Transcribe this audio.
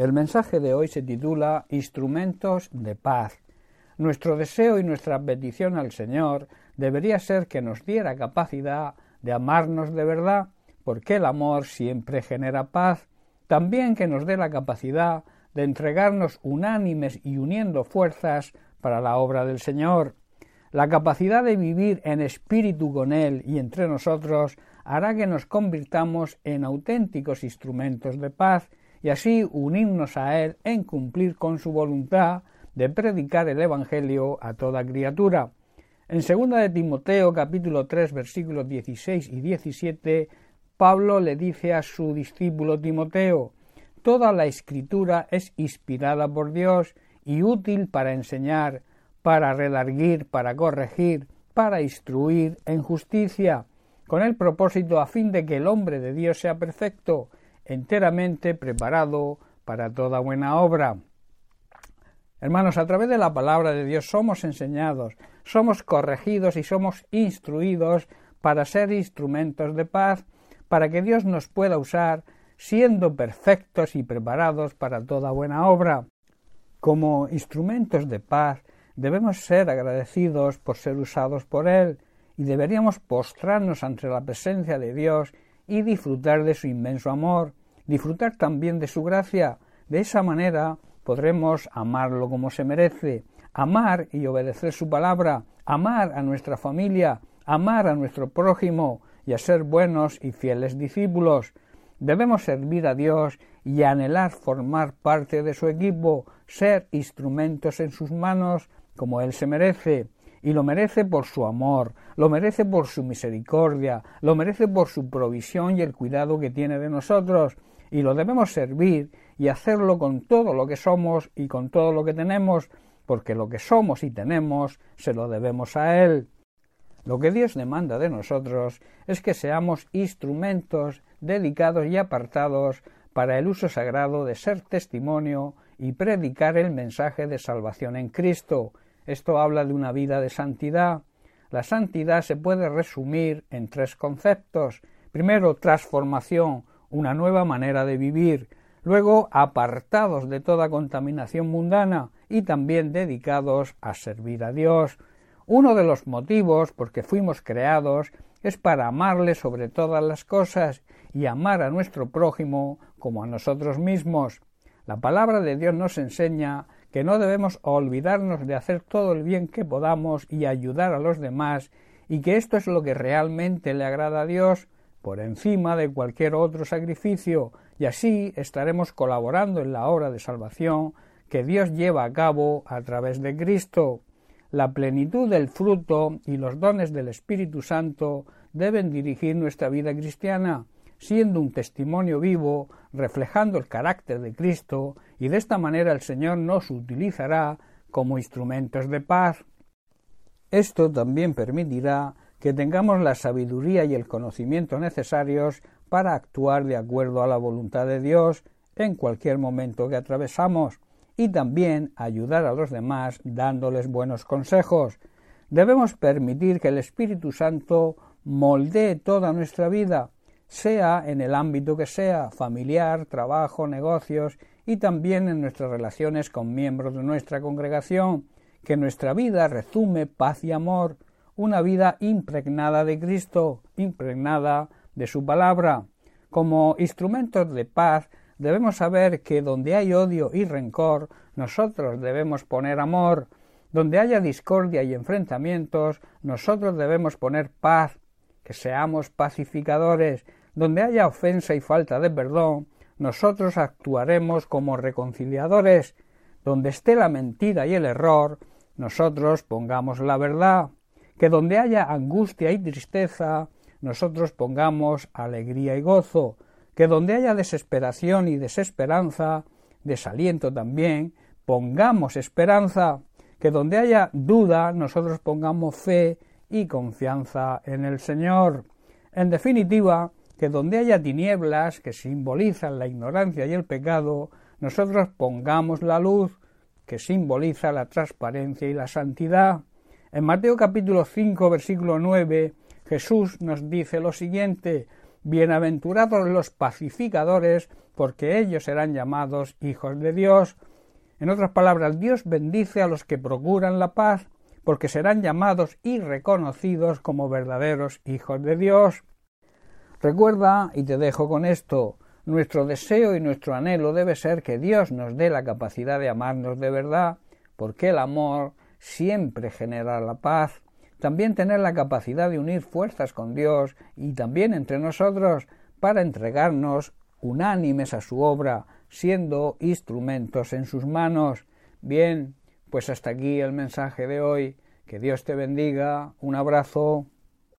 El mensaje de hoy se titula Instrumentos de paz. Nuestro deseo y nuestra petición al Señor debería ser que nos diera capacidad de amarnos de verdad, porque el amor siempre genera paz, también que nos dé la capacidad de entregarnos unánimes y uniendo fuerzas para la obra del Señor. La capacidad de vivir en espíritu con Él y entre nosotros hará que nos convirtamos en auténticos instrumentos de paz y así unirnos a Él en cumplir con su voluntad de predicar el Evangelio a toda criatura. En 2 de Timoteo capítulo 3 versículos 16 y 17 Pablo le dice a su discípulo Timoteo Toda la escritura es inspirada por Dios y útil para enseñar, para redarguir, para corregir, para instruir en justicia, con el propósito a fin de que el hombre de Dios sea perfecto, enteramente preparado para toda buena obra. Hermanos, a través de la palabra de Dios somos enseñados, somos corregidos y somos instruidos para ser instrumentos de paz, para que Dios nos pueda usar siendo perfectos y preparados para toda buena obra. Como instrumentos de paz debemos ser agradecidos por ser usados por Él y deberíamos postrarnos ante la presencia de Dios y disfrutar de su inmenso amor, disfrutar también de su gracia. De esa manera podremos amarlo como se merece, amar y obedecer su palabra, amar a nuestra familia, amar a nuestro prójimo y a ser buenos y fieles discípulos. Debemos servir a Dios y anhelar formar parte de su equipo, ser instrumentos en sus manos como Él se merece. Y lo merece por su amor, lo merece por su misericordia, lo merece por su provisión y el cuidado que tiene de nosotros, y lo debemos servir y hacerlo con todo lo que somos y con todo lo que tenemos, porque lo que somos y tenemos se lo debemos a Él. Lo que Dios demanda de nosotros es que seamos instrumentos dedicados y apartados para el uso sagrado de ser testimonio y predicar el mensaje de salvación en Cristo, esto habla de una vida de santidad. La santidad se puede resumir en tres conceptos. Primero, transformación, una nueva manera de vivir. Luego, apartados de toda contaminación mundana y también dedicados a servir a Dios. Uno de los motivos por que fuimos creados es para amarle sobre todas las cosas y amar a nuestro prójimo como a nosotros mismos. La palabra de Dios nos enseña que no debemos olvidarnos de hacer todo el bien que podamos y ayudar a los demás, y que esto es lo que realmente le agrada a Dios por encima de cualquier otro sacrificio, y así estaremos colaborando en la obra de salvación que Dios lleva a cabo a través de Cristo. La plenitud del fruto y los dones del Espíritu Santo deben dirigir nuestra vida cristiana, siendo un testimonio vivo, reflejando el carácter de Cristo, y de esta manera el Señor nos utilizará como instrumentos de paz. Esto también permitirá que tengamos la sabiduría y el conocimiento necesarios para actuar de acuerdo a la voluntad de Dios en cualquier momento que atravesamos y también ayudar a los demás dándoles buenos consejos. Debemos permitir que el Espíritu Santo moldee toda nuestra vida, sea en el ámbito que sea, familiar, trabajo, negocios y también en nuestras relaciones con miembros de nuestra congregación, que nuestra vida resume paz y amor, una vida impregnada de Cristo, impregnada de su palabra. Como instrumentos de paz debemos saber que donde hay odio y rencor, nosotros debemos poner amor, donde haya discordia y enfrentamientos, nosotros debemos poner paz, que seamos pacificadores, donde haya ofensa y falta de perdón, nosotros actuaremos como reconciliadores. Donde esté la mentira y el error, nosotros pongamos la verdad. Que donde haya angustia y tristeza, nosotros pongamos alegría y gozo. Que donde haya desesperación y desesperanza, desaliento también, pongamos esperanza. Que donde haya duda, nosotros pongamos fe y confianza en el Señor. En definitiva, que donde haya tinieblas que simbolizan la ignorancia y el pecado, nosotros pongamos la luz que simboliza la transparencia y la santidad. En Mateo capítulo 5 versículo 9 Jesús nos dice lo siguiente Bienaventurados los pacificadores, porque ellos serán llamados hijos de Dios. En otras palabras, Dios bendice a los que procuran la paz, porque serán llamados y reconocidos como verdaderos hijos de Dios. Recuerda, y te dejo con esto, nuestro deseo y nuestro anhelo debe ser que Dios nos dé la capacidad de amarnos de verdad, porque el amor siempre genera la paz. También tener la capacidad de unir fuerzas con Dios y también entre nosotros para entregarnos unánimes a su obra, siendo instrumentos en sus manos. Bien, pues hasta aquí el mensaje de hoy. Que Dios te bendiga. Un abrazo.